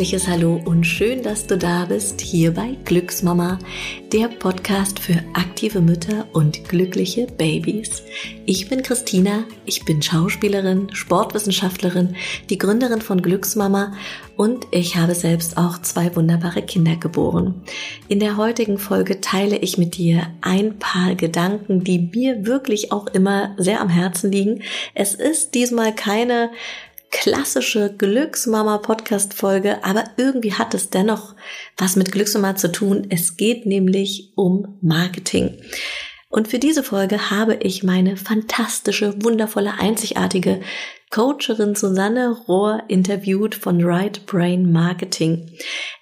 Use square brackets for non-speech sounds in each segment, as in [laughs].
herzliches Hallo und schön, dass du da bist, hier bei Glücksmama, der Podcast für aktive Mütter und glückliche Babys. Ich bin Christina, ich bin Schauspielerin, Sportwissenschaftlerin, die Gründerin von Glücksmama und ich habe selbst auch zwei wunderbare Kinder geboren. In der heutigen Folge teile ich mit dir ein paar Gedanken, die mir wirklich auch immer sehr am Herzen liegen. Es ist diesmal keine klassische Glücksmama-Podcast-Folge, aber irgendwie hat es dennoch was mit Glücksmama zu tun. Es geht nämlich um Marketing. Und für diese Folge habe ich meine fantastische, wundervolle, einzigartige Coacherin Susanne Rohr interviewt von Right Brain Marketing.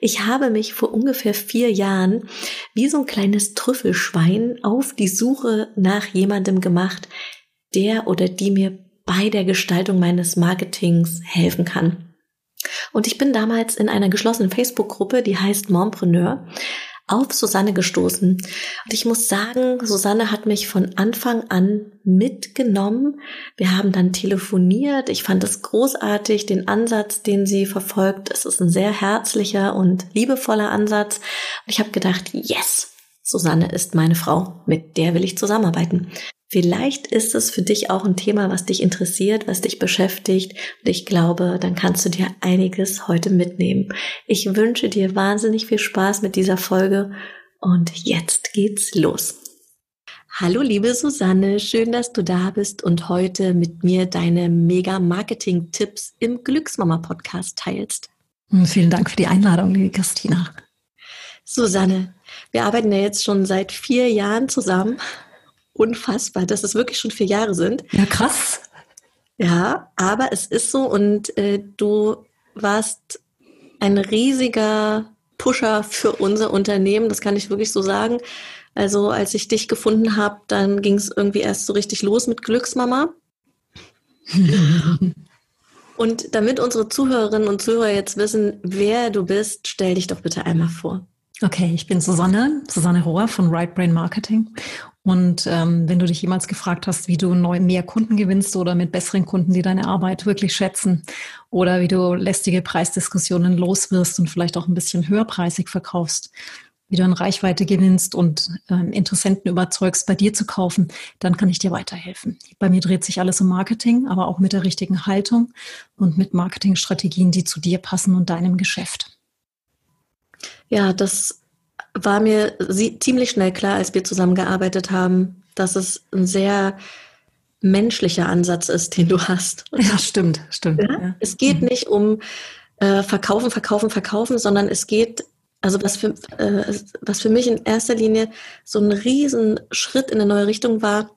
Ich habe mich vor ungefähr vier Jahren wie so ein kleines Trüffelschwein auf die Suche nach jemandem gemacht, der oder die mir bei der Gestaltung meines Marketings helfen kann. Und ich bin damals in einer geschlossenen Facebook-Gruppe, die heißt Mompreneur, auf Susanne gestoßen. Und ich muss sagen, Susanne hat mich von Anfang an mitgenommen. Wir haben dann telefoniert. Ich fand es großartig, den Ansatz, den sie verfolgt. Es ist ein sehr herzlicher und liebevoller Ansatz. Und ich habe gedacht, yes, Susanne ist meine Frau, mit der will ich zusammenarbeiten. Vielleicht ist es für dich auch ein Thema, was dich interessiert, was dich beschäftigt. Und ich glaube, dann kannst du dir einiges heute mitnehmen. Ich wünsche dir wahnsinnig viel Spaß mit dieser Folge. Und jetzt geht's los. Hallo liebe Susanne, schön, dass du da bist und heute mit mir deine Mega-Marketing-Tipps im Glücksmama-Podcast teilst. Hm, vielen Dank für die Einladung, liebe Christina. Susanne, wir arbeiten ja jetzt schon seit vier Jahren zusammen unfassbar, dass es wirklich schon vier Jahre sind. Ja, krass. Ja, aber es ist so und äh, du warst ein riesiger Pusher für unser Unternehmen, das kann ich wirklich so sagen. Also als ich dich gefunden habe, dann ging es irgendwie erst so richtig los mit Glücksmama. [laughs] und damit unsere Zuhörerinnen und Zuhörer jetzt wissen, wer du bist, stell dich doch bitte einmal vor. Okay, ich bin Susanne, Susanne Rohr von Right Brain Marketing. Und ähm, wenn du dich jemals gefragt hast, wie du neu mehr Kunden gewinnst oder mit besseren Kunden, die deine Arbeit wirklich schätzen, oder wie du lästige Preisdiskussionen loswirst und vielleicht auch ein bisschen höherpreisig verkaufst, wie du an Reichweite gewinnst und ähm, Interessenten überzeugst, bei dir zu kaufen, dann kann ich dir weiterhelfen. Bei mir dreht sich alles um Marketing, aber auch mit der richtigen Haltung und mit Marketingstrategien, die zu dir passen und deinem Geschäft. Ja, das war mir ziemlich schnell klar, als wir zusammengearbeitet haben, dass es ein sehr menschlicher Ansatz ist, den du hast. [laughs] Ja, stimmt, stimmt. Ja? Ja. Es geht mhm. nicht um äh, verkaufen, verkaufen, verkaufen, sondern es geht, also was für, äh, was für mich in erster Linie so ein Riesenschritt in eine neue Richtung war,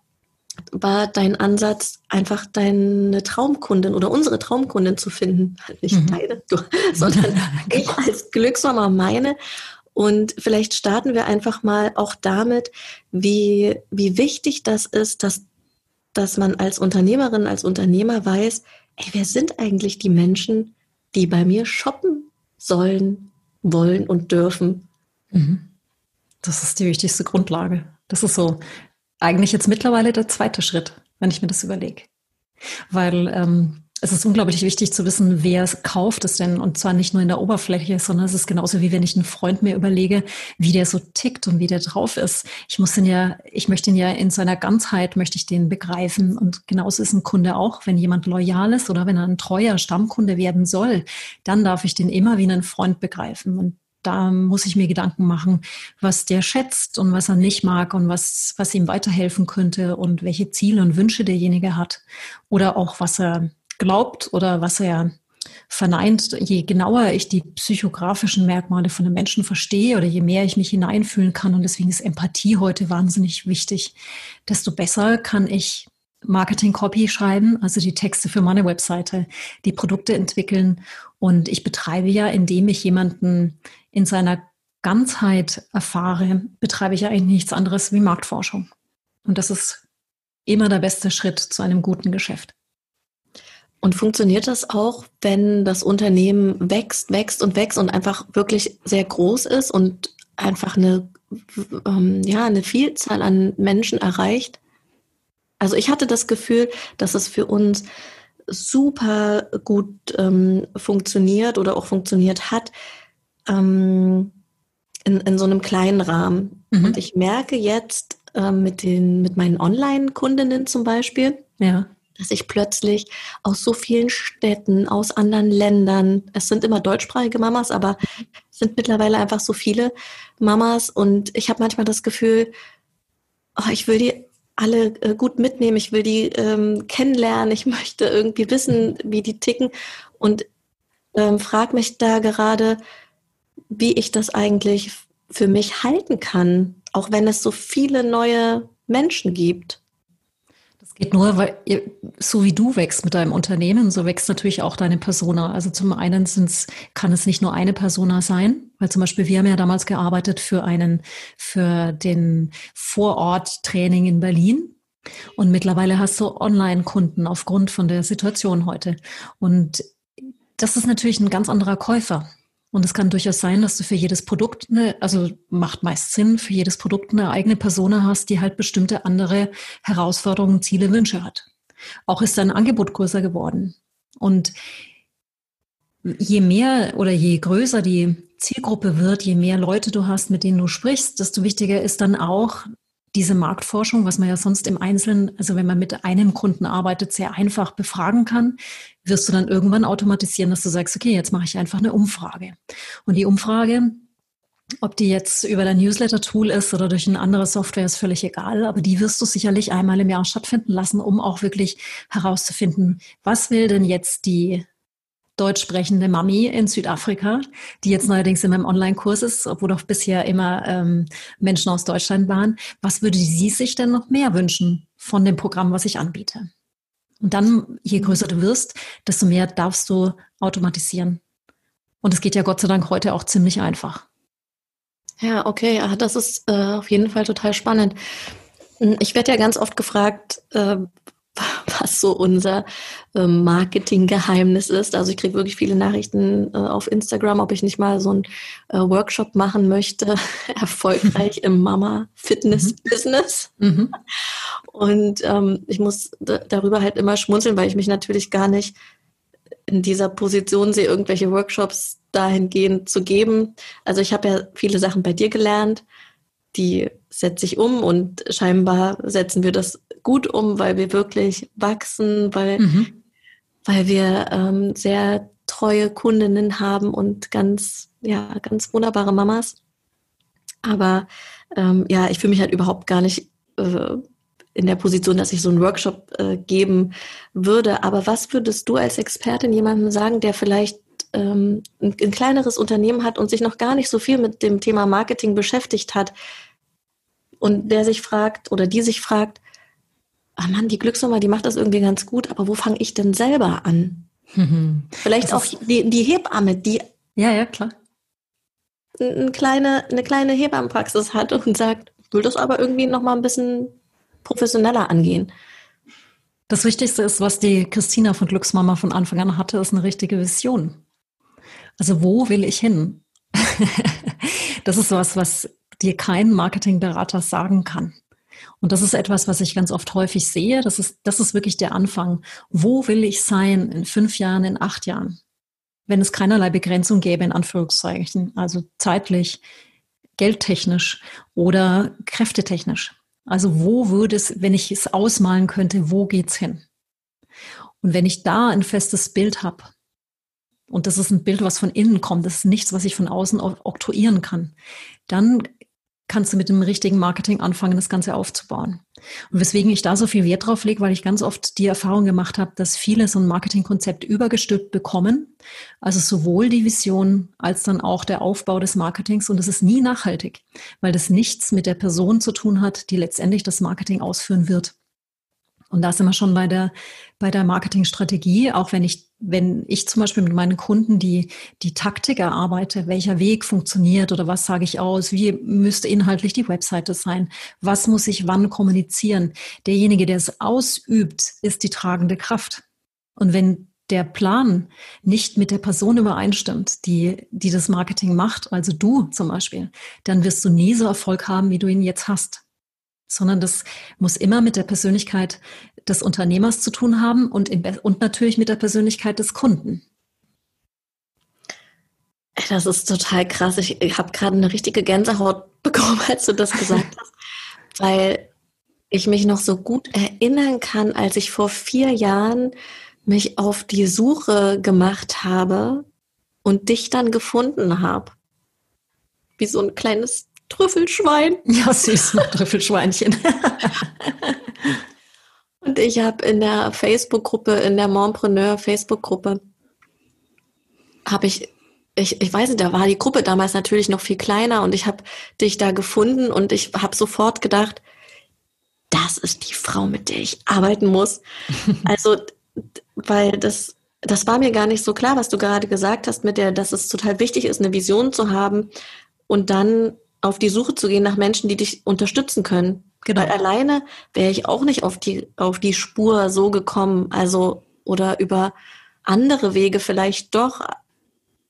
war dein Ansatz, einfach deine Traumkundin oder unsere Traumkundin zu finden. Halt nicht mhm. deine, du, [laughs] sondern [laughs] ich als Glücksmama meine. Und vielleicht starten wir einfach mal auch damit, wie, wie wichtig das ist, dass, dass man als Unternehmerin, als Unternehmer weiß, ey, wer sind eigentlich die Menschen, die bei mir shoppen sollen, wollen und dürfen? Mhm. Das ist die wichtigste Grundlage. Das ist so eigentlich jetzt mittlerweile der zweite Schritt, wenn ich mir das überlege. Weil ähm, es ist unglaublich wichtig zu wissen, wer kauft es denn und zwar nicht nur in der Oberfläche, sondern es ist genauso wie wenn ich einen Freund mir überlege, wie der so tickt und wie der drauf ist. Ich muss den ja, ich möchte ihn ja in seiner Ganzheit möchte ich den begreifen und genauso ist ein Kunde auch, wenn jemand loyal ist oder wenn er ein treuer Stammkunde werden soll, dann darf ich den immer wie einen Freund begreifen und da muss ich mir Gedanken machen, was der schätzt und was er nicht mag und was, was ihm weiterhelfen könnte und welche Ziele und Wünsche derjenige hat oder auch was er glaubt oder was er verneint. Je genauer ich die psychografischen Merkmale von einem Menschen verstehe oder je mehr ich mich hineinfühlen kann und deswegen ist Empathie heute wahnsinnig wichtig, desto besser kann ich Marketing Copy schreiben, also die Texte für meine Webseite, die Produkte entwickeln. Und ich betreibe ja, indem ich jemanden in seiner Ganzheit erfahre, betreibe ich ja eigentlich nichts anderes wie Marktforschung. Und das ist immer der beste Schritt zu einem guten Geschäft. Und funktioniert das auch, wenn das Unternehmen wächst, wächst und wächst und einfach wirklich sehr groß ist und einfach eine, ähm, ja, eine Vielzahl an Menschen erreicht? Also ich hatte das Gefühl, dass es für uns super gut ähm, funktioniert oder auch funktioniert hat ähm, in, in so einem kleinen Rahmen. Mhm. Und ich merke jetzt äh, mit, den, mit meinen Online-Kundinnen zum Beispiel, ja. Dass ich plötzlich aus so vielen Städten, aus anderen Ländern, es sind immer deutschsprachige Mamas, aber es sind mittlerweile einfach so viele Mamas und ich habe manchmal das Gefühl, oh, ich will die alle äh, gut mitnehmen, ich will die ähm, kennenlernen, ich möchte irgendwie wissen, wie die ticken und ähm, frage mich da gerade, wie ich das eigentlich für mich halten kann, auch wenn es so viele neue Menschen gibt. Das geht nur, weil so wie du wächst mit deinem Unternehmen, so wächst natürlich auch deine Persona. Also zum einen sind's, kann es nicht nur eine Persona sein, weil zum Beispiel wir haben ja damals gearbeitet für einen, für den Vorort-Training in Berlin. Und mittlerweile hast du Online-Kunden aufgrund von der Situation heute. Und das ist natürlich ein ganz anderer Käufer. Und es kann durchaus sein, dass du für jedes Produkt eine, also macht meist Sinn, für jedes Produkt eine eigene Persona hast, die halt bestimmte andere Herausforderungen, Ziele, Wünsche hat. Auch ist dein Angebot größer geworden. Und je mehr oder je größer die Zielgruppe wird, je mehr Leute du hast, mit denen du sprichst, desto wichtiger ist dann auch diese Marktforschung, was man ja sonst im Einzelnen, also wenn man mit einem Kunden arbeitet, sehr einfach befragen kann, wirst du dann irgendwann automatisieren, dass du sagst, okay, jetzt mache ich einfach eine Umfrage. Und die Umfrage, ob die jetzt über dein Newsletter-Tool ist oder durch eine andere Software, ist völlig egal. Aber die wirst du sicherlich einmal im Jahr stattfinden lassen, um auch wirklich herauszufinden, was will denn jetzt die deutsch sprechende Mami in Südafrika, die jetzt neuerdings in meinem Online-Kurs ist, obwohl doch bisher immer ähm, Menschen aus Deutschland waren. Was würde sie sich denn noch mehr wünschen von dem Programm, was ich anbiete? Und dann, je größer du wirst, desto mehr darfst du automatisieren. Und es geht ja Gott sei Dank heute auch ziemlich einfach. Ja, okay, das ist äh, auf jeden Fall total spannend. Ich werde ja ganz oft gefragt, äh, [laughs] was so unser ähm, Marketinggeheimnis ist. Also ich kriege wirklich viele Nachrichten äh, auf Instagram, ob ich nicht mal so einen äh, Workshop machen möchte, [laughs] erfolgreich im Mama-Fitness-Business. Mhm. mhm. Und ähm, ich muss darüber halt immer schmunzeln, weil ich mich natürlich gar nicht in dieser Position sehe, irgendwelche Workshops dahingehend zu geben. Also ich habe ja viele Sachen bei dir gelernt, die setze ich um und scheinbar setzen wir das gut um, weil wir wirklich wachsen, weil, mhm. weil wir ähm, sehr treue Kundinnen haben und ganz, ja, ganz wunderbare Mamas. Aber ähm, ja, ich fühle mich halt überhaupt gar nicht äh, in der Position, dass ich so einen Workshop äh, geben würde. Aber was würdest du als Expertin jemandem sagen, der vielleicht ähm, ein, ein kleineres Unternehmen hat und sich noch gar nicht so viel mit dem Thema Marketing beschäftigt hat und der sich fragt oder die sich fragt, ah Mann, die Glücksnummer, die macht das irgendwie ganz gut, aber wo fange ich denn selber an? Mhm. [laughs] Vielleicht auch die, die Hebamme, die ja, ja, klar. Eine kleine, eine kleine Hebammenpraxis hat und sagt, will das aber irgendwie noch mal ein bisschen professioneller angehen. Das Wichtigste ist, was die Christina von Glücksmama von Anfang an hatte, ist eine richtige Vision. Also wo will ich hin? [laughs] das ist was, was dir kein Marketingberater sagen kann. Und das ist etwas, was ich ganz oft häufig sehe. Das ist, das ist wirklich der Anfang. Wo will ich sein in fünf Jahren, in acht Jahren? Wenn es keinerlei Begrenzung gäbe, in Anführungszeichen, also zeitlich, geldtechnisch oder kräftetechnisch. Also wo würde es, wenn ich es ausmalen könnte, wo geht's hin? Und wenn ich da ein festes Bild habe, und das ist ein Bild, was von innen kommt, das ist nichts, was ich von außen oktroyieren kann, dann kannst du mit dem richtigen Marketing anfangen, das Ganze aufzubauen. Und weswegen ich da so viel Wert drauf lege, weil ich ganz oft die Erfahrung gemacht habe, dass viele so ein Marketingkonzept übergestülpt bekommen. Also sowohl die Vision als dann auch der Aufbau des Marketings. Und es ist nie nachhaltig, weil das nichts mit der Person zu tun hat, die letztendlich das Marketing ausführen wird. Und da sind wir schon bei der, bei der Marketingstrategie, auch wenn ich, wenn ich zum Beispiel mit meinen Kunden die, die Taktik erarbeite, welcher Weg funktioniert oder was sage ich aus, wie müsste inhaltlich die Webseite sein, was muss ich wann kommunizieren. Derjenige, der es ausübt, ist die tragende Kraft. Und wenn der Plan nicht mit der Person übereinstimmt, die, die das Marketing macht, also du zum Beispiel, dann wirst du nie so Erfolg haben, wie du ihn jetzt hast. Sondern das muss immer mit der Persönlichkeit des Unternehmers zu tun haben und, in, und natürlich mit der Persönlichkeit des Kunden. Das ist total krass. Ich, ich habe gerade eine richtige Gänsehaut [laughs] bekommen, als du das gesagt hast, weil ich mich noch so gut erinnern kann, als ich vor vier Jahren mich auf die Suche gemacht habe und dich dann gefunden habe. Wie so ein kleines Trüffelschwein. [laughs] Ja, süß, Trüffelschweinchen. [laughs] und ich habe in der Facebook-Gruppe, in der Montpreneur Facebook-Gruppe, habe ich, ich, ich weiß nicht, da war die Gruppe damals natürlich noch viel kleiner und ich habe dich da gefunden und ich habe sofort gedacht, das ist die Frau, mit der ich arbeiten muss. [laughs] Also, weil das, das war mir gar nicht so klar, was du gerade gesagt hast, mit der, dass es total wichtig ist, eine Vision zu haben und dann auf die Suche zu gehen nach Menschen, die dich unterstützen können. Genau. Weil alleine wäre ich auch nicht auf die, auf die Spur so gekommen. Also, oder über andere Wege vielleicht doch.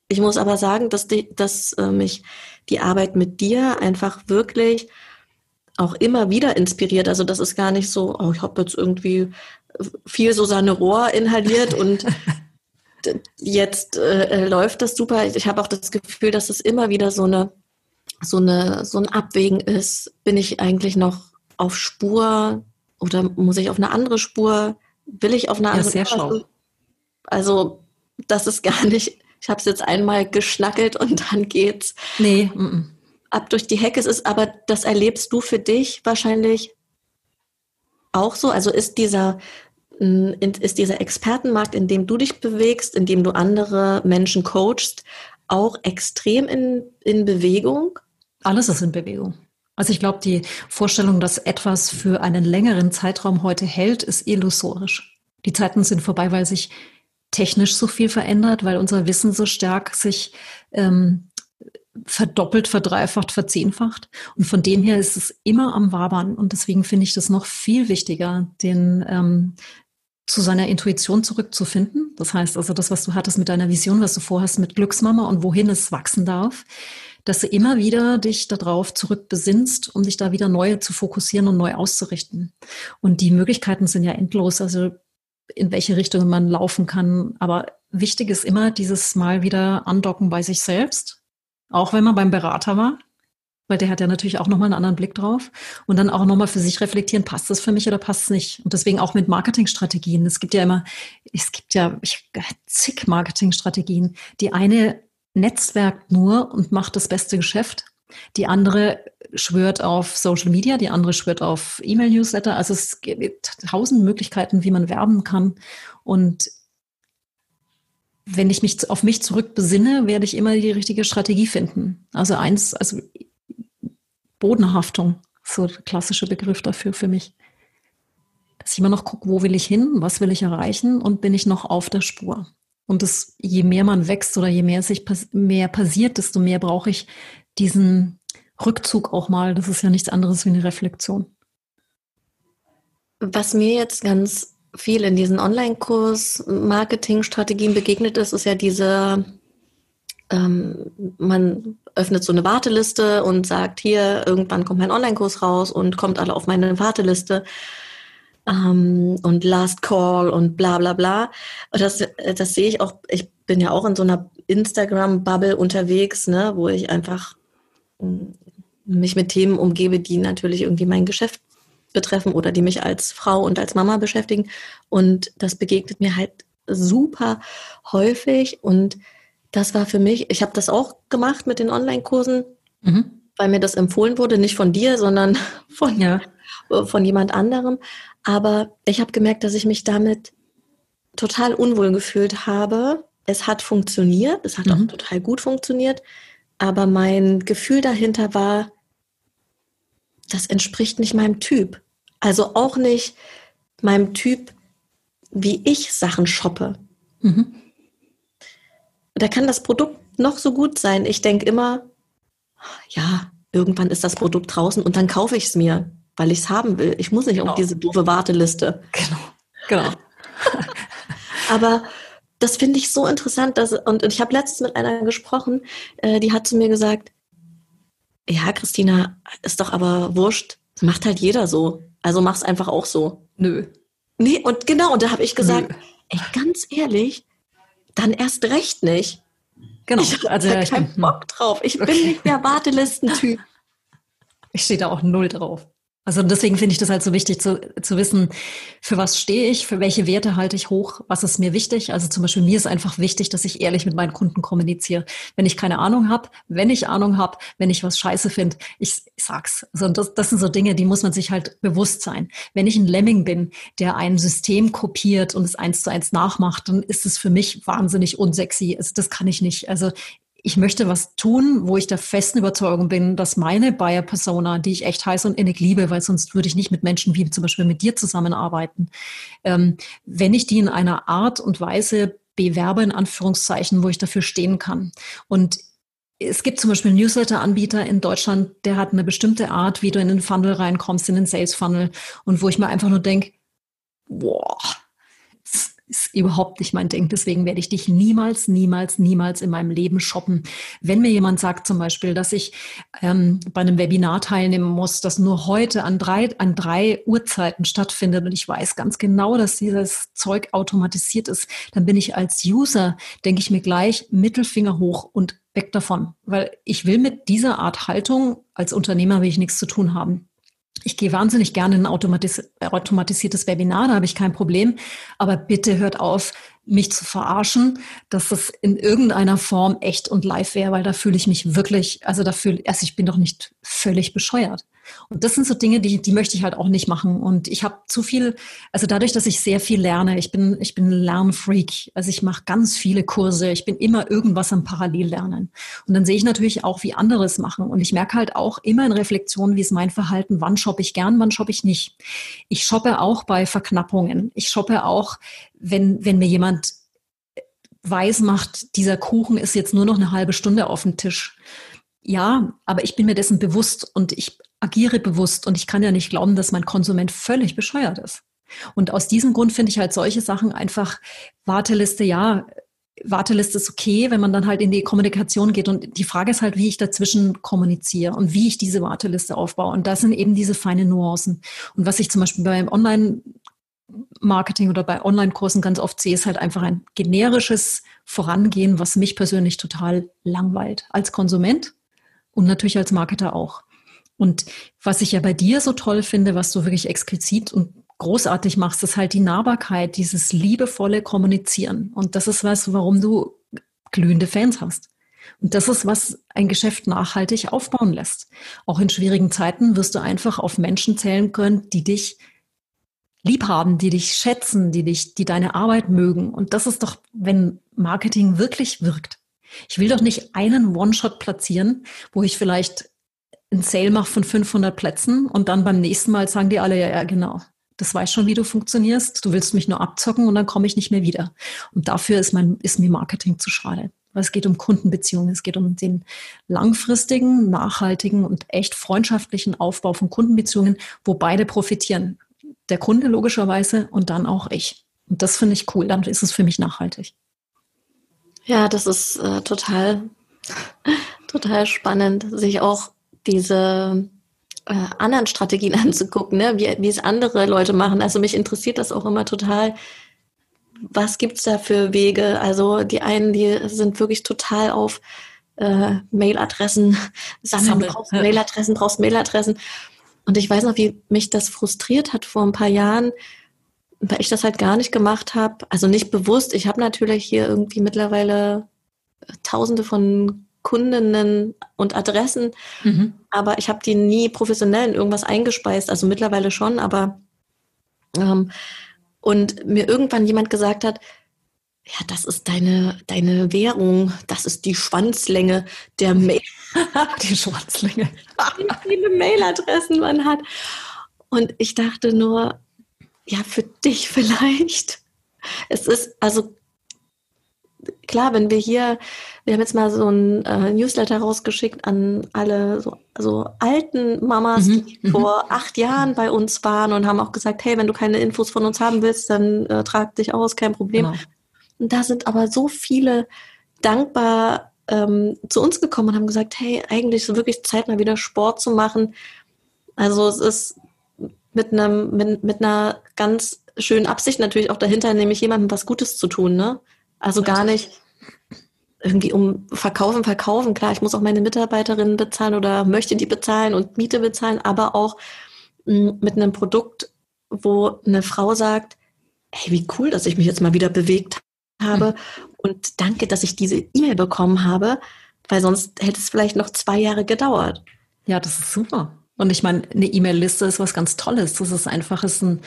Ich muss aber sagen, dass, die, dass äh, mich die Arbeit mit dir einfach wirklich auch immer wieder inspiriert. Also das ist gar nicht so, oh, ich habe jetzt irgendwie viel Susanne Rohr inhaliert und [laughs] jetzt äh, läuft das super. Ich habe auch das Gefühl, dass es immer wieder so eine so eine so ein Abwägen ist. Bin ich eigentlich noch auf Spur oder muss ich auf eine andere Spur? Will ich auf eine andere ja, sehr Spur? Schlau. Also das ist gar nicht. Ich habe es jetzt einmal geschnackelt und dann geht's. Nee. M -m ab durch die Hecke ist, aber das erlebst du für dich wahrscheinlich auch so. Also ist dieser, mm, ist dieser Expertenmarkt, in dem du dich bewegst, in dem du andere Menschen coachst, auch extrem in, in Bewegung? Alles ist in Bewegung. Also ich glaube, die Vorstellung, dass etwas für einen längeren Zeitraum heute hält, ist illusorisch. Die Zeiten sind vorbei, weil sich technisch so viel verändert, weil unser Wissen so stark sich ähm, verdoppelt, verdreifacht, verzehnfacht. Und von dem her ist es immer am Wabern. Und deswegen finde ich das noch viel wichtiger, den ähm, zu seiner Intuition zurückzufinden. Das heißt also, das, was du hattest mit deiner Vision, was du vorhast mit Glücksmama und wohin es wachsen darf, dass du immer wieder dich darauf zurückbesinnst, um dich da wieder neu zu fokussieren und neu auszurichten. Und die Möglichkeiten sind ja endlos, also in welche Richtung man laufen kann. Aber wichtig ist immer dieses Mal wieder andocken bei sich selbst auch wenn man beim Berater war, weil der hat ja natürlich auch nochmal einen anderen Blick drauf und dann auch nochmal für sich reflektieren, passt das für mich oder passt es nicht? Und deswegen auch mit Marketingstrategien. Es gibt ja immer, es gibt ja zig Marketingstrategien. Die eine netzwerkt nur und macht das beste Geschäft. Die andere schwört auf Social Media, die andere schwört auf E-Mail-Newsletter. Also es gibt tausend Möglichkeiten, wie man werben kann. Und wenn ich mich auf mich zurück besinne, werde ich immer die richtige Strategie finden. Also eins, also Bodenhaftung, so der klassische Begriff dafür für mich. Dass ich immer noch gucke, wo will ich hin, was will ich erreichen und bin ich noch auf der Spur. Und das, je mehr man wächst oder je mehr sich mehr passiert, desto mehr brauche ich diesen Rückzug auch mal. Das ist ja nichts anderes wie eine Reflexion. Was mir jetzt ganz viel in diesen Online-Kurs-Marketing-Strategien begegnet ist, ist ja diese, ähm, man öffnet so eine Warteliste und sagt, hier, irgendwann kommt mein Online-Kurs raus und kommt alle auf meine Warteliste. Ähm, und Last Call und bla bla bla. Das, das sehe ich auch, ich bin ja auch in so einer Instagram-Bubble unterwegs, ne, wo ich einfach mm, mich mit Themen umgebe, die natürlich irgendwie mein Geschäft betreffen oder die mich als Frau und als Mama beschäftigen. Und das begegnet mir halt super häufig. Und das war für mich, ich habe das auch gemacht mit den Online-Kursen, mhm. weil mir das empfohlen wurde, nicht von dir, sondern [laughs] von, ja. Von jemand anderem. Aber ich habe gemerkt, dass ich mich damit total unwohl gefühlt habe. Es hat funktioniert, es hat mhm. auch total gut funktioniert. Aber mein Gefühl dahinter war, das entspricht nicht meinem Typ. Also auch nicht meinem Typ, wie ich Sachen shoppe. Mhm. Da kann das Produkt noch so gut sein. Ich denke immer, ja, irgendwann ist das Produkt draußen und dann kaufe ich es mir, weil ich es haben will. Ich muss nicht genau. auf diese doofe Warteliste. Genau, genau. Aber das finde ich so interessant. Dass, und, und ich habe letztens mit einer gesprochen, äh, die hat zu mir gesagt, ja, Christina, ist doch aber wurscht, Das macht halt jeder so. Also mach's einfach auch so. Nö. Nee, und genau, und da habe ich gesagt, Nö. ey, ganz ehrlich, dann erst recht nicht. Genau. Ich also da keinen Bock drauf. Ich okay. bin nicht der Wartelistentyp. Ich stehe da auch null drauf. Also deswegen finde ich das halt so wichtig zu, zu wissen, für was stehe ich, für welche Werte halte ich hoch, was ist mir wichtig. Also zum Beispiel mir ist einfach wichtig, dass ich ehrlich mit meinen Kunden kommuniziere. Wenn ich keine Ahnung habe, wenn ich Ahnung habe, wenn ich was scheiße finde, ich, sag's. Also das, das sind so Dinge, die muss man sich halt bewusst sein. Wenn ich ein Lemming bin, der ein System kopiert und es eins zu eins nachmacht, dann ist es für mich wahnsinnig unsexy. Also das kann ich nicht. Also ich möchte was tun, wo ich der festen Überzeugung bin, dass meine Buyer-Persona, die ich echt heiß und innig liebe, weil sonst würde ich nicht mit Menschen wie zum Beispiel mit dir zusammenarbeiten, ähm, wenn ich die in einer Art und Weise bewerbe, in Anführungszeichen, wo ich dafür stehen kann. Und es gibt zum Beispiel Newsletter-Anbieter in Deutschland, der hat eine bestimmte Art, wie du in den Funnel reinkommst, in den Sales-Funnel und wo ich mir einfach nur denke, boah, ist überhaupt nicht mein Ding. Deswegen werde ich dich niemals, niemals, niemals in meinem Leben shoppen. Wenn mir jemand sagt zum Beispiel, dass ich ähm, bei einem Webinar teilnehmen muss, das nur heute an drei, an drei Uhrzeiten stattfindet und ich weiß ganz genau, dass dieses Zeug automatisiert ist, dann bin ich als User, denke ich mir gleich, Mittelfinger hoch und weg davon. Weil ich will mit dieser Art Haltung als Unternehmer will ich nichts zu tun haben. Ich gehe wahnsinnig gerne in ein automatis automatisiertes Webinar, da habe ich kein Problem. Aber bitte hört auf, mich zu verarschen, dass das in irgendeiner Form echt und live wäre, weil da fühle ich mich wirklich, also da fühle, also ich bin doch nicht völlig bescheuert. Und das sind so Dinge, die, die möchte ich halt auch nicht machen. Und ich habe zu viel, also dadurch, dass ich sehr viel lerne, ich bin, ich bin Lernfreak. Also ich mache ganz viele Kurse, ich bin immer irgendwas am Parallellernen. Und dann sehe ich natürlich auch, wie andere es machen. Und ich merke halt auch immer in Reflexion, wie ist mein Verhalten, wann shoppe ich gern, wann shoppe ich nicht. Ich shoppe auch bei Verknappungen. Ich shoppe auch, wenn, wenn mir jemand weiß macht, dieser Kuchen ist jetzt nur noch eine halbe Stunde auf dem Tisch. Ja, aber ich bin mir dessen bewusst und ich agiere bewusst und ich kann ja nicht glauben, dass mein Konsument völlig bescheuert ist. Und aus diesem Grund finde ich halt solche Sachen einfach Warteliste, ja, Warteliste ist okay, wenn man dann halt in die Kommunikation geht. Und die Frage ist halt, wie ich dazwischen kommuniziere und wie ich diese Warteliste aufbaue. Und das sind eben diese feinen Nuancen. Und was ich zum Beispiel beim Online-Marketing oder bei Online-Kursen ganz oft sehe, ist halt einfach ein generisches Vorangehen, was mich persönlich total langweilt. Als Konsument und natürlich als Marketer auch. Und was ich ja bei dir so toll finde, was du wirklich explizit und großartig machst, ist halt die Nahbarkeit, dieses liebevolle Kommunizieren. Und das ist was, warum du glühende Fans hast. Und das ist, was ein Geschäft nachhaltig aufbauen lässt. Auch in schwierigen Zeiten wirst du einfach auf Menschen zählen können, die dich lieb haben, die dich schätzen, die dich, die deine Arbeit mögen. Und das ist doch, wenn Marketing wirklich wirkt. Ich will doch nicht einen One-Shot platzieren, wo ich vielleicht einen Sale mache von 500 Plätzen und dann beim nächsten Mal sagen die alle, ja, ja, genau. Das weiß schon, wie du funktionierst. Du willst mich nur abzocken und dann komme ich nicht mehr wieder. Und dafür ist, mein, ist mir Marketing zu schade. Weil es geht um Kundenbeziehungen, es geht um den langfristigen, nachhaltigen und echt freundschaftlichen Aufbau von Kundenbeziehungen, wo beide profitieren. Der Kunde logischerweise und dann auch ich. Und das finde ich cool. Dann ist es für mich nachhaltig. Ja, das ist äh, total, [laughs] total spannend, sich auch diese äh, anderen Strategien [laughs] anzugucken, ne? wie, wie es andere Leute machen. Also mich interessiert das auch immer total. Was gibt's da für Wege? Also die einen, die sind wirklich total auf äh, Mailadressen, [laughs] sammeln, brauchst Mailadressen, brauchst Mailadressen. Und ich weiß noch, wie mich das frustriert hat vor ein paar Jahren, weil ich das halt gar nicht gemacht habe. Also nicht bewusst. Ich habe natürlich hier irgendwie mittlerweile Tausende von Kundinnen und Adressen, mhm. aber ich habe die nie professionell in irgendwas eingespeist, also mittlerweile schon, aber ähm, und mir irgendwann jemand gesagt hat, ja, das ist deine, deine Währung, das ist die Schwanzlänge der Mail. [laughs] die Schwanzlänge. Wie viele Mailadressen man hat. Und ich dachte nur, ja, für dich vielleicht. Es ist, also klar, wenn wir hier, wir haben jetzt mal so ein äh, Newsletter rausgeschickt an alle so, so alten Mamas, mhm. die mhm. vor acht Jahren bei uns waren und haben auch gesagt, hey, wenn du keine Infos von uns haben willst, dann äh, trag dich aus, kein Problem. Genau. Und da sind aber so viele dankbar ähm, zu uns gekommen und haben gesagt, hey, eigentlich ist es wirklich Zeit, mal wieder Sport zu machen. Also es ist mit einem, mit, mit einer ganz schönen Absicht natürlich auch dahinter, nämlich jemandem was Gutes zu tun, ne? Also gar nicht irgendwie um verkaufen, verkaufen. Klar, ich muss auch meine Mitarbeiterinnen bezahlen oder möchte die bezahlen und Miete bezahlen, aber auch mh, mit einem Produkt, wo eine Frau sagt, hey, wie cool, dass ich mich jetzt mal wieder bewegt habe mhm. und danke, dass ich diese E-Mail bekommen habe, weil sonst hätte es vielleicht noch zwei Jahre gedauert. Ja, das ist super. Und ich meine, eine E-Mail-Liste ist was ganz Tolles. Das ist einfach, ist ein,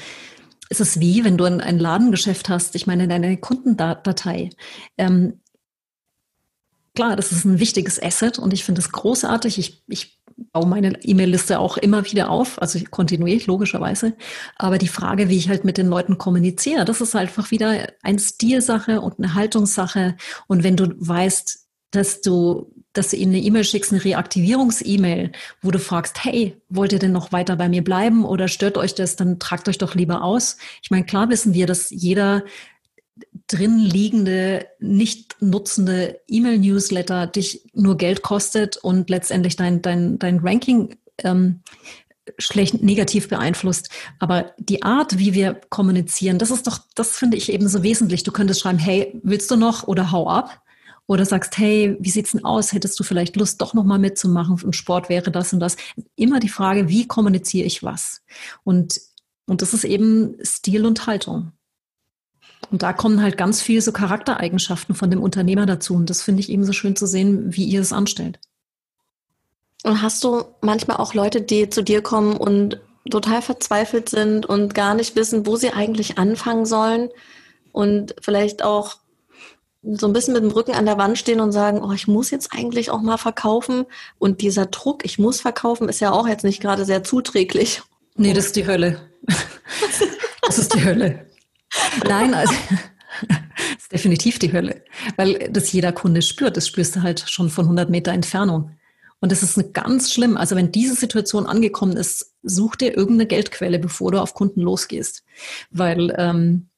ist es wie, wenn du ein, ein Ladengeschäft hast, ich meine, deine Kundendatei. Ähm, klar, das ist ein wichtiges Asset und ich finde es großartig. Ich, ich baue meine E-Mail-Liste auch immer wieder auf, also kontinuierlich, logischerweise. Aber die Frage, wie ich halt mit den Leuten kommuniziere, das ist einfach wieder ein Stilsache und eine Haltungssache. Und wenn du weißt, dass du, dass du ihnen eine E-Mail schickst, eine Reaktivierungs-E-Mail, wo du fragst, hey, wollt ihr denn noch weiter bei mir bleiben oder stört euch das, dann tragt euch doch lieber aus. Ich meine, klar wissen wir, dass jeder drin liegende, nicht nutzende E-Mail-Newsletter dich nur Geld kostet und letztendlich dein, dein, dein Ranking ähm, schlecht negativ beeinflusst. Aber die Art, wie wir kommunizieren, das ist doch, das finde ich eben so wesentlich. Du könntest schreiben, hey, willst du noch oder hau ab? Oder sagst, hey, wie sieht's denn aus? Hättest du vielleicht Lust, doch nochmal mitzumachen? Im Sport wäre das und das. Immer die Frage, wie kommuniziere ich was? Und, und das ist eben Stil und Haltung. Und da kommen halt ganz viele so Charaktereigenschaften von dem Unternehmer dazu. Und das finde ich eben so schön zu sehen, wie ihr es anstellt. Und hast du manchmal auch Leute, die zu dir kommen und total verzweifelt sind und gar nicht wissen, wo sie eigentlich anfangen sollen und vielleicht auch so ein bisschen mit dem Rücken an der Wand stehen und sagen, oh, ich muss jetzt eigentlich auch mal verkaufen. Und dieser Druck, ich muss verkaufen, ist ja auch jetzt nicht gerade sehr zuträglich. Nee, das ist die Hölle. [laughs] Das ist die Hölle. Nein, also [laughs] ist definitiv die Hölle, weil das jeder Kunde spürt. Das spürst du halt schon von 100 Meter Entfernung. Und das ist ganz schlimm. Also wenn diese Situation angekommen ist, such dir irgendeine Geldquelle, bevor du auf Kunden losgehst. Weil, ähm,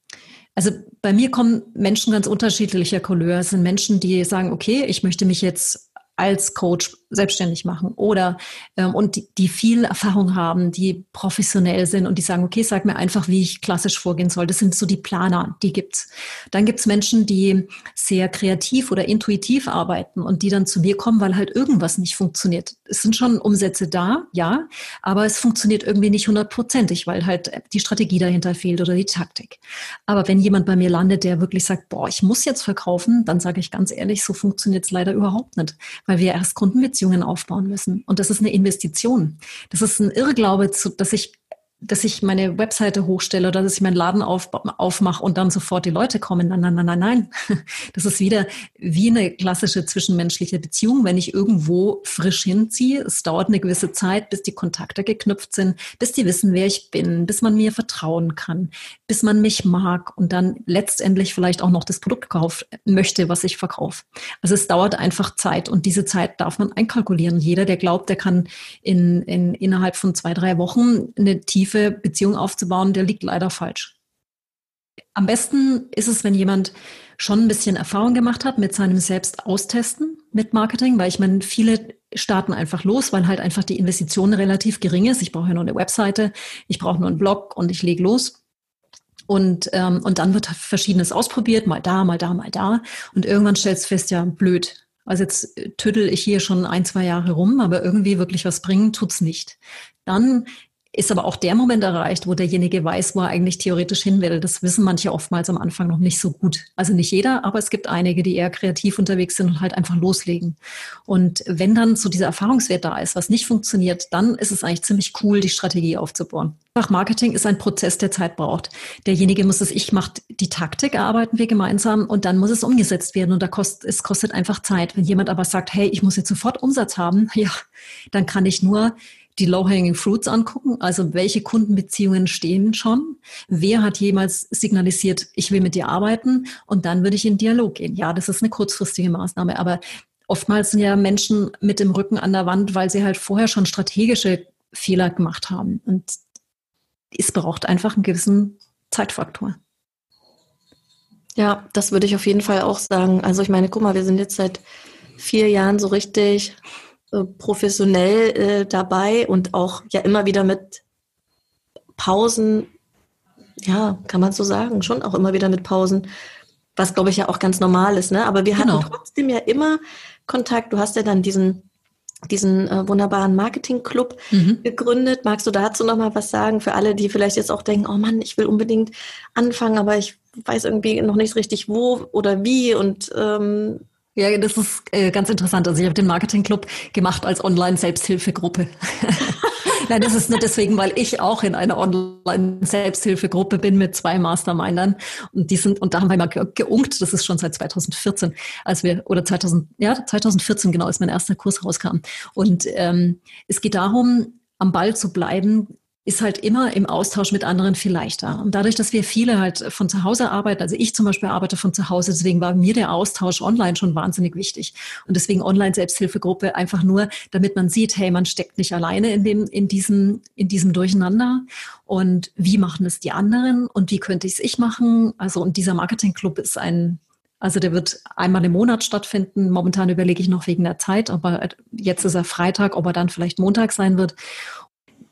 also bei mir kommen Menschen ganz unterschiedlicher Couleur. Es sind Menschen, die sagen, okay, ich möchte mich jetzt als Coach selbstständig machen oder ähm, und die, die, viel Erfahrung haben, die professionell sind und die sagen, okay, sag mir einfach, wie ich klassisch vorgehen soll. Das sind so die Planer, die gibt's. Dann gibt's Menschen, die sehr kreativ oder intuitiv arbeiten und die dann zu mir kommen, weil halt irgendwas nicht funktioniert. Es sind schon Umsätze da, ja, aber es funktioniert irgendwie nicht hundertprozentig, weil halt die Strategie dahinter fehlt oder die Taktik. Aber wenn jemand bei mir landet, der wirklich sagt, boah, ich muss jetzt verkaufen, dann sage ich ganz ehrlich, so funktioniert's leider überhaupt nicht weil wir erst Kundenbeziehungen aufbauen müssen. Und das ist eine Investition. Das ist ein Irrglaube, dass ich dass ich meine Webseite hochstelle oder dass ich meinen Laden auf, aufmache und dann sofort die Leute kommen. Nein, nein, nein, nein, nein. [laughs] Das ist wieder wie eine klassische zwischenmenschliche Beziehung, wenn ich irgendwo frisch hinziehe. Es dauert eine gewisse Zeit, bis die Kontakte geknüpft sind, bis die wissen, wer ich bin, bis man mir vertrauen kann, bis man mich mag und dann letztendlich vielleicht auch noch das Produkt kaufen möchte, was ich verkaufe. Also es dauert einfach Zeit und diese Zeit darf man einkalkulieren. Jeder, der glaubt, der kann in, in, innerhalb von zwei, drei Wochen eine tiefe tiefe Beziehung aufzubauen, der liegt leider falsch. Am besten ist es, wenn jemand schon ein bisschen Erfahrung gemacht hat mit seinem Selbst austesten mit Marketing, weil ich meine, viele starten einfach los, weil halt einfach die Investition relativ gering ist. Ich brauche ja nur eine Webseite, ich brauche nur einen Blog und ich lege los. Und, ähm, und dann wird Verschiedenes ausprobiert, mal da, mal da, mal da. Und irgendwann stellst du fest, ja, blöd. Also jetzt tüttel ich hier schon ein, zwei Jahre rum, aber irgendwie wirklich was bringen tut's nicht. Dann ist aber auch der Moment erreicht, wo derjenige weiß, wo er eigentlich theoretisch hin will. Das wissen manche oftmals am Anfang noch nicht so gut. Also nicht jeder, aber es gibt einige, die eher kreativ unterwegs sind und halt einfach loslegen. Und wenn dann so dieser Erfahrungswert da ist, was nicht funktioniert, dann ist es eigentlich ziemlich cool, die Strategie aufzubauen. Marketing ist ein Prozess, der Zeit braucht. Derjenige muss es, ich mache die Taktik, erarbeiten wir gemeinsam und dann muss es umgesetzt werden und da kostet, es kostet einfach Zeit. Wenn jemand aber sagt, hey, ich muss jetzt sofort Umsatz haben, [laughs] ja, dann kann ich nur die Low-Hanging Fruits angucken, also welche Kundenbeziehungen stehen schon, wer hat jemals signalisiert, ich will mit dir arbeiten und dann würde ich in Dialog gehen. Ja, das ist eine kurzfristige Maßnahme, aber oftmals sind ja Menschen mit dem Rücken an der Wand, weil sie halt vorher schon strategische Fehler gemacht haben und es braucht einfach einen gewissen Zeitfaktor. Ja, das würde ich auf jeden Fall auch sagen. Also ich meine, guck mal, wir sind jetzt seit vier Jahren so richtig äh, professionell äh, dabei und auch ja immer wieder mit Pausen, ja, kann man so sagen, schon auch immer wieder mit Pausen, was glaube ich ja auch ganz normal ist, ne? Aber wir hatten genau. trotzdem ja immer Kontakt. Du hast ja dann diesen diesen äh, wunderbaren Marketing-Club mhm. gegründet. Magst du dazu noch mal was sagen für alle, die vielleicht jetzt auch denken, oh Mann, ich will unbedingt anfangen, aber ich weiß irgendwie noch nicht richtig wo oder wie und ähm, ja, das ist äh, ganz interessant. Also ich habe den Marketing Club gemacht als Online-Selbsthilfegruppe. [laughs] Nein, das ist nur deswegen, weil ich auch in einer Online-Selbsthilfegruppe bin mit zwei Mastermindern und die sind und da haben wir mal geunkt. Das ist schon seit 2014, als wir oder 2000 ja 2014 genau, als mein erster Kurs rauskam. Und ähm, es geht darum, am Ball zu bleiben, ist halt immer im Austausch mit anderen viel leichter. Und dadurch, dass wir viele halt von zu Hause arbeiten, also ich zum Beispiel arbeite von zu Hause, deswegen war mir der Austausch online schon wahnsinnig wichtig. Und deswegen Online-Selbsthilfegruppe einfach nur, damit man sieht, hey, man steckt nicht alleine in dem, in diesem, in diesem Durcheinander. Und wie machen es die anderen? Und wie könnte ich es ich machen? Also, und dieser Marketing-Club ist ein, also der wird einmal im Monat stattfinden. Momentan überlege ich noch wegen der Zeit, aber jetzt ist er Freitag, ob er dann vielleicht Montag sein wird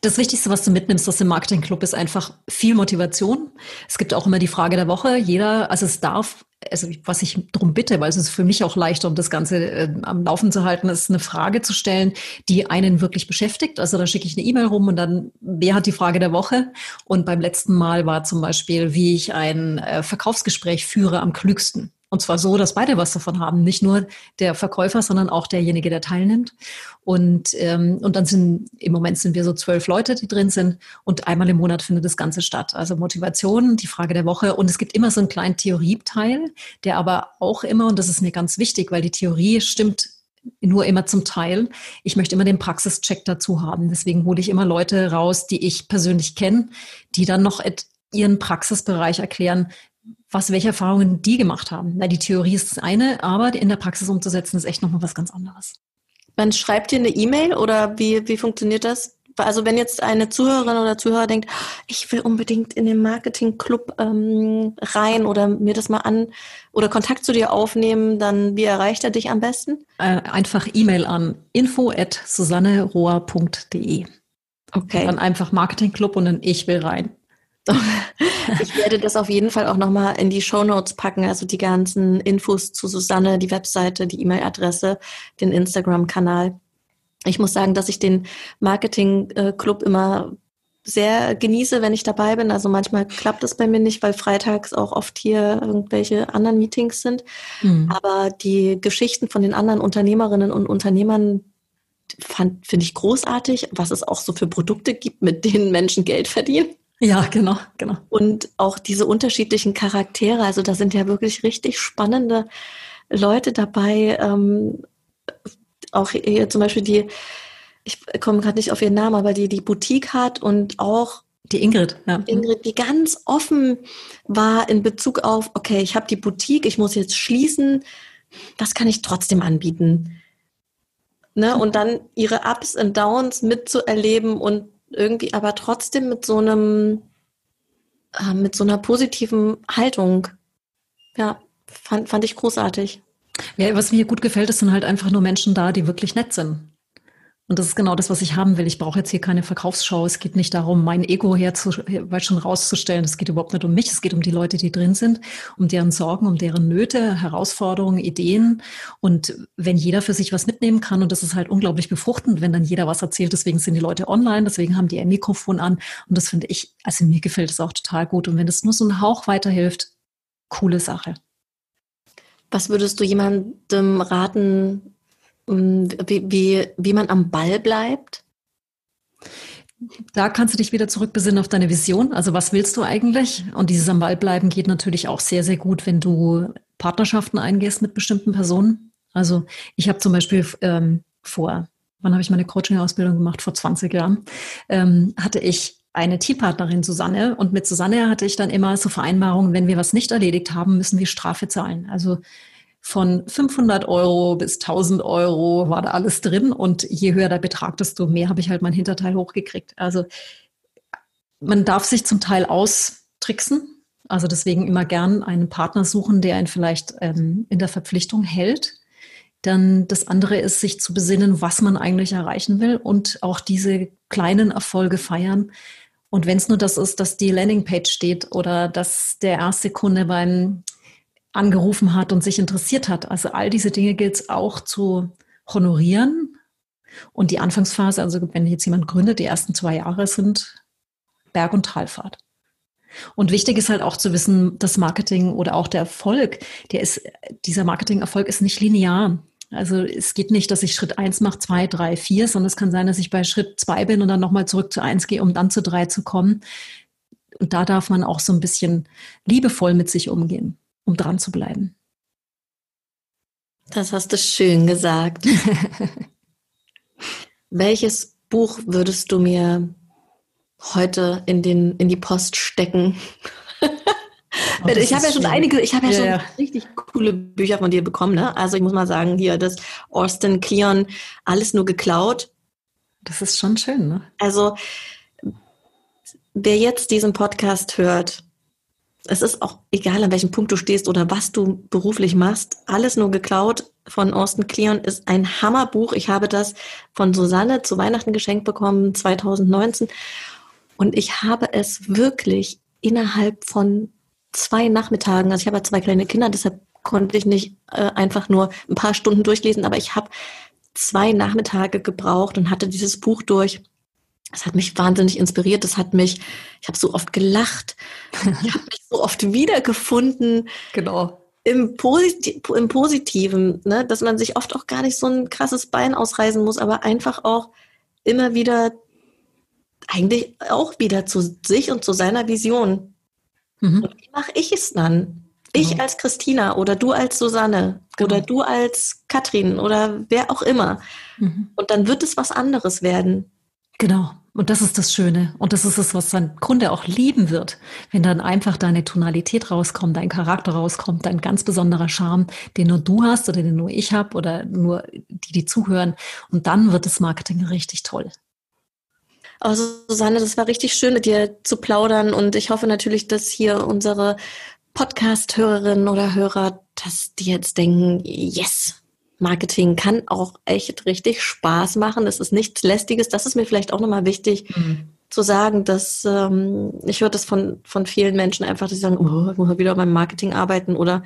das Wichtigste, was du mitnimmst aus dem Marketing-Club, ist einfach viel Motivation. Es gibt auch immer die Frage der Woche. Jeder, also es darf, also was ich darum bitte, weil es ist für mich auch leichter, um das Ganze äh, am Laufen zu halten, ist eine Frage zu stellen, die einen wirklich beschäftigt. Also da schicke ich eine E-Mail rum und dann, wer hat die Frage der Woche? Und beim letzten Mal war zum Beispiel, wie ich ein äh, Verkaufsgespräch führe am klügsten. Und zwar so, dass beide was davon haben. Nicht nur der Verkäufer, sondern auch derjenige, der teilnimmt. Und, ähm, und dann sind, im Moment sind wir so zwölf Leute, die drin sind. Und einmal im Monat findet das Ganze statt. Also Motivation, die Frage der Woche. Und es gibt immer so einen kleinen Theorieteil, der aber auch immer, und das ist mir ganz wichtig, weil die Theorie stimmt nur immer zum Teil. Ich möchte immer den Praxischeck dazu haben. Deswegen hole ich immer Leute raus, die ich persönlich kenne, die dann noch ihren Praxisbereich erklären, was, welche Erfahrungen die gemacht haben. Na, die Theorie ist das eine, aber in der Praxis umzusetzen ist echt nochmal was ganz anderes. Man schreibt dir eine E-Mail oder wie, wie funktioniert das? Also wenn jetzt eine Zuhörerin oder Zuhörer denkt, ich will unbedingt in den Marketing-Club ähm, rein oder mir das mal an oder Kontakt zu dir aufnehmen, dann wie erreicht er dich am besten? Äh, einfach E-Mail an info at susannerohr.de. Okay. dann einfach Marketing-Club und dann ich will rein. Ich werde das auf jeden Fall auch nochmal in die Show Notes packen, also die ganzen Infos zu Susanne, die Webseite, die E-Mail-Adresse, den Instagram-Kanal. Ich muss sagen, dass ich den Marketing-Club immer sehr genieße, wenn ich dabei bin. Also manchmal klappt es bei mir nicht, weil freitags auch oft hier irgendwelche anderen Meetings sind. Mhm. Aber die Geschichten von den anderen Unternehmerinnen und Unternehmern finde ich großartig, was es auch so für Produkte gibt, mit denen Menschen Geld verdienen. Ja, genau, genau. Und auch diese unterschiedlichen Charaktere, also da sind ja wirklich richtig spannende Leute dabei. Ähm, auch hier zum Beispiel die, ich komme gerade nicht auf ihren Namen, aber die die Boutique hat und auch die Ingrid, ja. Ingrid, die ganz offen war in Bezug auf, okay, ich habe die Boutique, ich muss jetzt schließen, was kann ich trotzdem anbieten? Ne? Und dann ihre Ups und Downs mitzuerleben und irgendwie aber trotzdem mit so einem, äh, mit so einer positiven Haltung. Ja, fand, fand ich großartig. Ja, was mir gut gefällt, ist sind halt einfach nur Menschen da, die wirklich nett sind. Und das ist genau das, was ich haben will. Ich brauche jetzt hier keine Verkaufsschau. Es geht nicht darum, mein Ego herzu, schon rauszustellen. Es geht überhaupt nicht um mich. Es geht um die Leute, die drin sind, um deren Sorgen, um deren Nöte, Herausforderungen, Ideen. Und wenn jeder für sich was mitnehmen kann, und das ist halt unglaublich befruchtend, wenn dann jeder was erzählt. Deswegen sind die Leute online. Deswegen haben die ein Mikrofon an. Und das finde ich, also mir gefällt es auch total gut. Und wenn das nur so ein Hauch weiterhilft, coole Sache. Was würdest du jemandem raten, wie, wie, wie man am Ball bleibt? Da kannst du dich wieder zurückbesinnen auf deine Vision. Also was willst du eigentlich? Und dieses am Ball bleiben geht natürlich auch sehr, sehr gut, wenn du Partnerschaften eingehst mit bestimmten Personen. Also ich habe zum Beispiel ähm, vor, wann habe ich meine Coaching-Ausbildung gemacht? Vor 20 Jahren, ähm, hatte ich eine Teampartnerin Susanne und mit Susanne hatte ich dann immer so Vereinbarungen, wenn wir was nicht erledigt haben, müssen wir Strafe zahlen. Also von 500 Euro bis 1000 Euro war da alles drin und je höher der Betrag, desto mehr habe ich halt mein Hinterteil hochgekriegt. Also man darf sich zum Teil austricksen. Also deswegen immer gern einen Partner suchen, der einen vielleicht ähm, in der Verpflichtung hält. Dann das andere ist, sich zu besinnen, was man eigentlich erreichen will und auch diese kleinen Erfolge feiern. Und wenn es nur das ist, dass die Landingpage steht oder dass der erste Kunde beim angerufen hat und sich interessiert hat. Also all diese Dinge gilt es auch zu honorieren. Und die Anfangsphase, also wenn jetzt jemand gründet, die ersten zwei Jahre sind Berg- und Talfahrt. Und wichtig ist halt auch zu wissen, das Marketing oder auch der Erfolg, der ist, dieser Marketingerfolg ist nicht linear. Also es geht nicht, dass ich Schritt eins mache, zwei, drei, vier, sondern es kann sein, dass ich bei Schritt zwei bin und dann nochmal zurück zu eins gehe, um dann zu drei zu kommen. Und da darf man auch so ein bisschen liebevoll mit sich umgehen, um dran zu bleiben. Das hast du schön gesagt. [laughs] Welches Buch würdest du mir heute in, den, in die Post stecken? Oh, [laughs] ich habe ja schon einige, ich habe ja, ja, schon ja. richtig coole Bücher von dir bekommen. Ne? Also ich muss mal sagen, hier das Austin Kleon, alles nur geklaut. Das ist schon schön, ne? Also wer jetzt diesen Podcast hört, es ist auch egal, an welchem Punkt du stehst oder was du beruflich machst, alles nur geklaut von Austin Kleon ist ein Hammerbuch. Ich habe das von Susanne zu Weihnachten geschenkt bekommen, 2019. Und ich habe es wirklich innerhalb von zwei Nachmittagen, also ich habe zwei kleine Kinder, deshalb konnte ich nicht äh, einfach nur ein paar Stunden durchlesen, aber ich habe zwei Nachmittage gebraucht und hatte dieses Buch durch. Das hat mich wahnsinnig inspiriert. Das hat mich, ich habe so oft gelacht, ich habe mich so oft wiedergefunden. Genau. Im, Posit im Positiven, ne? dass man sich oft auch gar nicht so ein krasses Bein ausreißen muss, aber einfach auch immer wieder eigentlich auch wieder zu sich und zu seiner Vision. Mhm. wie mache ich es dann? Ich genau. als Christina oder du als Susanne genau. oder du als Katrin oder wer auch immer. Mhm. Und dann wird es was anderes werden. Genau. Und das ist das Schöne. Und das ist es, was dein Kunde auch lieben wird, wenn dann einfach deine Tonalität rauskommt, dein Charakter rauskommt, dein ganz besonderer Charme, den nur du hast oder den nur ich habe oder nur die, die zuhören. Und dann wird das Marketing richtig toll. Also Susanne, das war richtig schön, mit dir zu plaudern und ich hoffe natürlich, dass hier unsere Podcast-Hörerinnen oder Hörer, dass die jetzt denken, yes, Marketing kann auch echt richtig Spaß machen. Es ist nichts Lästiges. Das ist mir vielleicht auch nochmal wichtig mhm. zu sagen, dass ähm, ich höre das von, von vielen Menschen einfach, dass sie sagen, oh, ich muss wieder beim Marketing arbeiten oder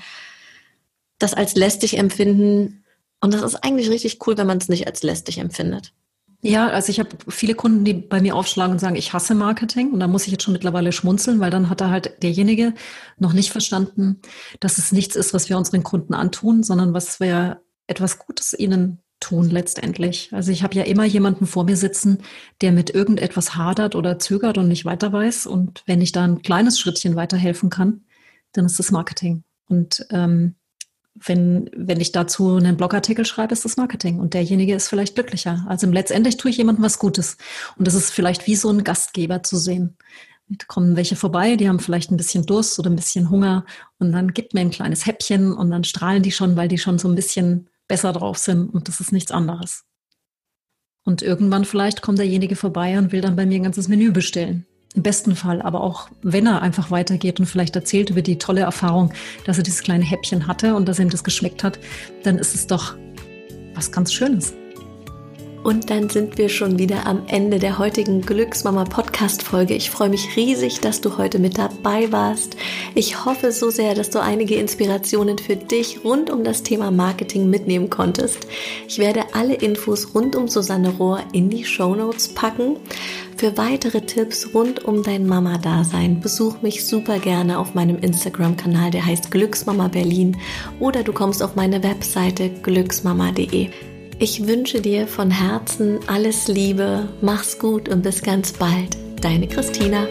das als lästig empfinden. Und das ist eigentlich richtig cool, wenn man es nicht als lästig empfindet. Ja, also ich habe viele Kunden, die bei mir aufschlagen und sagen, ich hasse Marketing. Und da muss ich jetzt schon mittlerweile schmunzeln, weil dann hat er halt derjenige noch nicht verstanden, dass es nichts ist, was wir unseren Kunden antun, sondern was wir etwas Gutes ihnen tun letztendlich. Also ich habe ja immer jemanden vor mir sitzen, der mit irgendetwas hadert oder zögert und nicht weiter weiß. Und wenn ich da ein kleines Schrittchen weiterhelfen kann, dann ist das Marketing. Und ähm, wenn, wenn ich dazu einen Blogartikel schreibe, ist das Marketing und derjenige ist vielleicht glücklicher. Also letztendlich tue ich jemandem was Gutes. Und das ist vielleicht wie so ein Gastgeber zu sehen. Da kommen welche vorbei, die haben vielleicht ein bisschen Durst oder ein bisschen Hunger und dann gibt mir ein kleines Häppchen und dann strahlen die schon, weil die schon so ein bisschen besser drauf sind und das ist nichts anderes. Und irgendwann vielleicht kommt derjenige vorbei und will dann bei mir ein ganzes Menü bestellen. Im besten Fall, aber auch wenn er einfach weitergeht und vielleicht erzählt über die tolle Erfahrung, dass er dieses kleine Häppchen hatte und dass ihm das geschmeckt hat, dann ist es doch was ganz Schönes. Und dann sind wir schon wieder am Ende der heutigen Glücksmama Podcast Folge. Ich freue mich riesig, dass du heute mit dabei warst. Ich hoffe so sehr, dass du einige Inspirationen für dich rund um das Thema Marketing mitnehmen konntest. Ich werde alle Infos rund um Susanne Rohr in die Show Notes packen. Für weitere Tipps rund um dein Mama-Dasein besuch mich super gerne auf meinem Instagram-Kanal, der heißt Glücksmama Berlin, oder du kommst auf meine Webseite glücksmama.de. Ich wünsche dir von Herzen alles Liebe, mach's gut und bis ganz bald. Deine Christina.